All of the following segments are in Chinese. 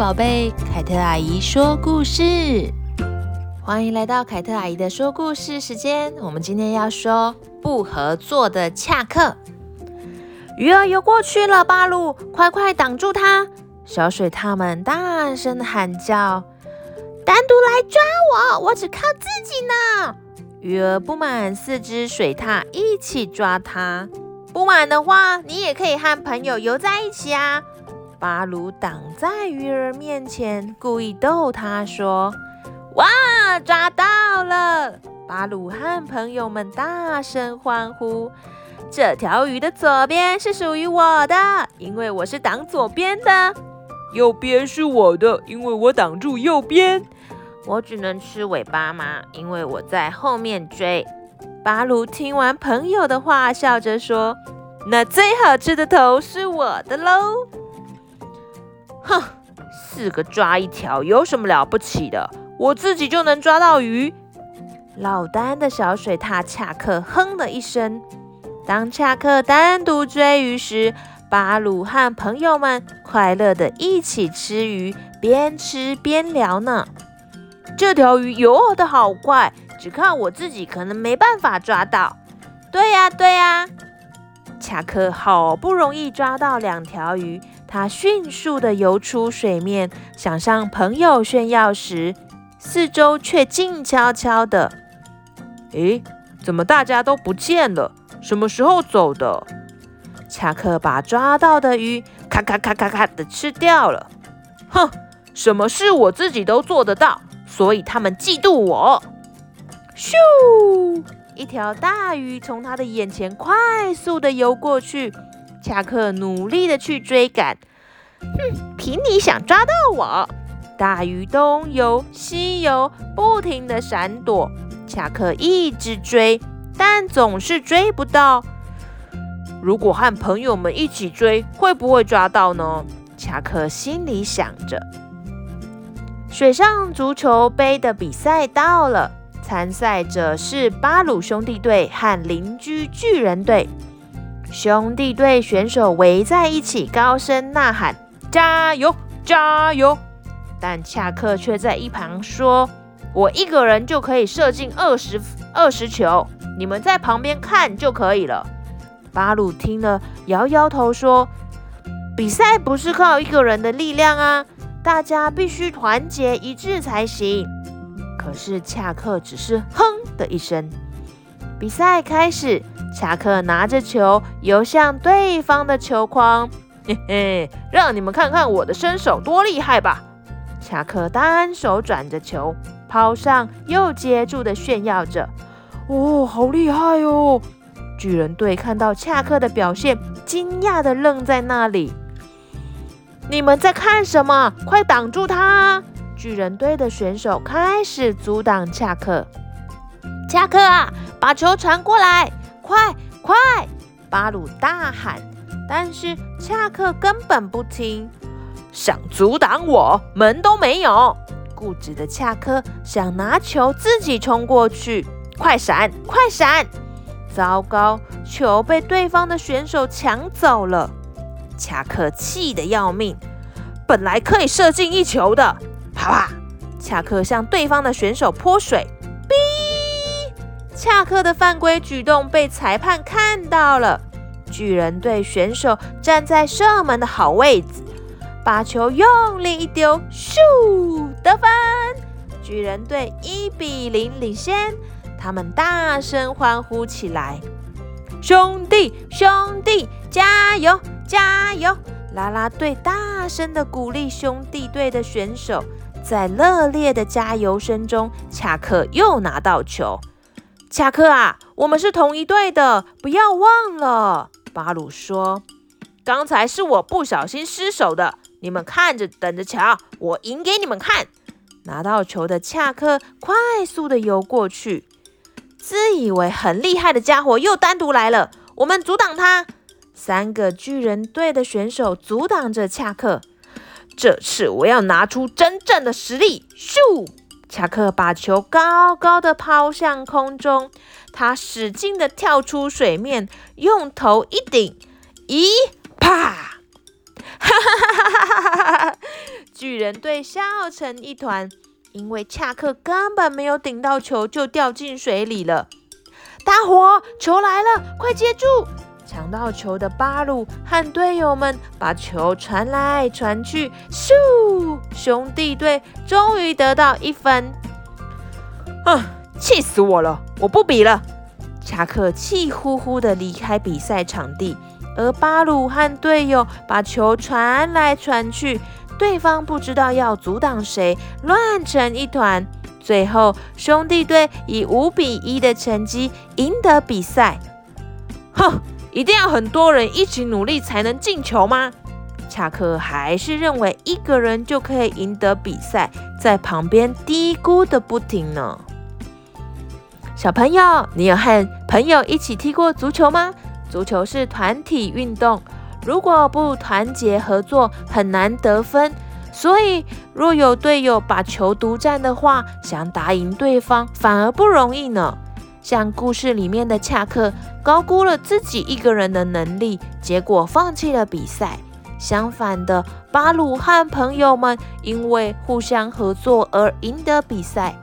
宝贝，凯特阿姨说故事，欢迎来到凯特阿姨的说故事时间。我们今天要说不合作的恰克。鱼儿游过去了，巴鲁，快快挡住它！小水獭们大声喊叫：“单独来抓我，我只靠自己呢！”鱼儿不满四只水獭一起抓它，不满的话，你也可以和朋友游在一起啊。巴鲁挡在鱼儿面前，故意逗他说：“哇，抓到了！”巴鲁和朋友们大声欢呼：“这条鱼的左边是属于我的，因为我是挡左边的；右边是我的，因为我挡住右边。我只能吃尾巴吗？因为我在后面追。”巴鲁听完朋友的话，笑着说：“那最好吃的头是我的喽。”哼，四个抓一条有什么了不起的？我自己就能抓到鱼。老丹的小水獭恰克哼了一声。当恰克单独追鱼时，巴鲁和朋友们快乐地一起吃鱼，边吃边聊呢。这条鱼游得好快，只靠我自己可能没办法抓到。对呀，对呀。恰克好不容易抓到两条鱼。他迅速地游出水面，想向朋友炫耀时，四周却静悄悄的。诶，怎么大家都不见了？什么时候走的？恰克把抓到的鱼咔咔咔咔咔的吃掉了。哼，什么事我自己都做得到，所以他们嫉妒我。咻！一条大鱼从他的眼前快速地游过去。恰克努力的去追赶，哼，凭你想抓到我？大鱼东游西游，不停的闪躲。恰克一直追，但总是追不到。如果和朋友们一起追，会不会抓到呢？恰克心里想着。水上足球杯的比赛到了，参赛者是巴鲁兄弟队和邻居巨人队。兄弟队选手围在一起，高声呐喊：“加油，加油！”但恰克却在一旁说：“我一个人就可以射进二十二十球，你们在旁边看就可以了。”巴鲁听了，摇摇头说：“比赛不是靠一个人的力量啊，大家必须团结一致才行。”可是恰克只是哼的一声。比赛开始。恰克拿着球游向对方的球框，嘿嘿，让你们看看我的身手多厉害吧！恰克单手转着球，抛上又接住的炫耀着。哦，好厉害哦！巨人队看到恰克的表现，惊讶地愣在那里。你们在看什么？快挡住他！巨人队的选手开始阻挡恰克。恰克啊，把球传过来！快快！巴鲁大喊，但是恰克根本不听。想阻挡我，门都没有！固执的恰克想拿球自己冲过去，快闪，快闪！糟糕，球被对方的选手抢走了。恰克气得要命，本来可以射进一球的。啪啪！恰克向对方的选手泼水。恰克的犯规举动被裁判看到了，巨人队选手站在射门的好位置，把球用力一丢，咻，得分！巨人队一比零领先，他们大声欢呼起来：“兄弟，兄弟，加油，加油！”啦啦队大声的鼓励兄弟队的选手，在热烈的加油声中，恰克又拿到球。恰克啊，我们是同一队的，不要忘了。巴鲁说：“刚才是我不小心失手的，你们看着等着瞧，我赢给你们看。”拿到球的恰克快速地游过去，自以为很厉害的家伙又单独来了，我们阻挡他。三个巨人队的选手阻挡着恰克，这次我要拿出真正的实力！咻！恰克把球高高的抛向空中，他使劲的跳出水面，用头一顶，咦，啪！哈哈哈哈哈哈！巨人队笑成一团，因为恰克根本没有顶到球就掉进水里了。大伙，球来了，快接住！抢到球的巴鲁和队友们把球传来传去，咻！兄弟队终于得到一分。哼！气死我了！我不比了。恰克气呼呼地离开比赛场地，而巴鲁和队友把球传来传去，对方不知道要阻挡谁，乱成一团。最后，兄弟队以五比一的成绩赢得比赛。哼！一定要很多人一起努力才能进球吗？恰克还是认为一个人就可以赢得比赛，在旁边嘀咕的不停呢。小朋友，你有和朋友一起踢过足球吗？足球是团体运动，如果不团结合作，很难得分。所以，若有队友把球独占的话，想打赢对方反而不容易呢。像故事里面的恰克，高估了自己一个人的能力，结果放弃了比赛。相反的，巴鲁和朋友们因为互相合作而赢得比赛。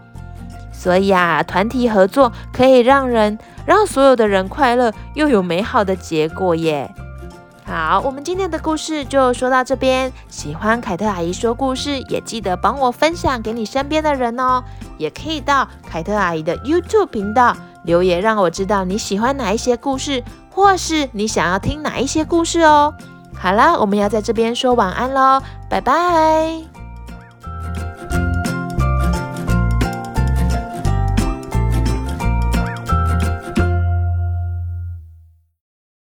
所以啊，团体合作可以让人让所有的人快乐，又有美好的结果耶。好，我们今天的故事就说到这边。喜欢凯特阿姨说故事，也记得帮我分享给你身边的人哦。也可以到凯特阿姨的 YouTube 频道留言，让我知道你喜欢哪一些故事，或是你想要听哪一些故事哦。好啦，我们要在这边说晚安喽，拜拜。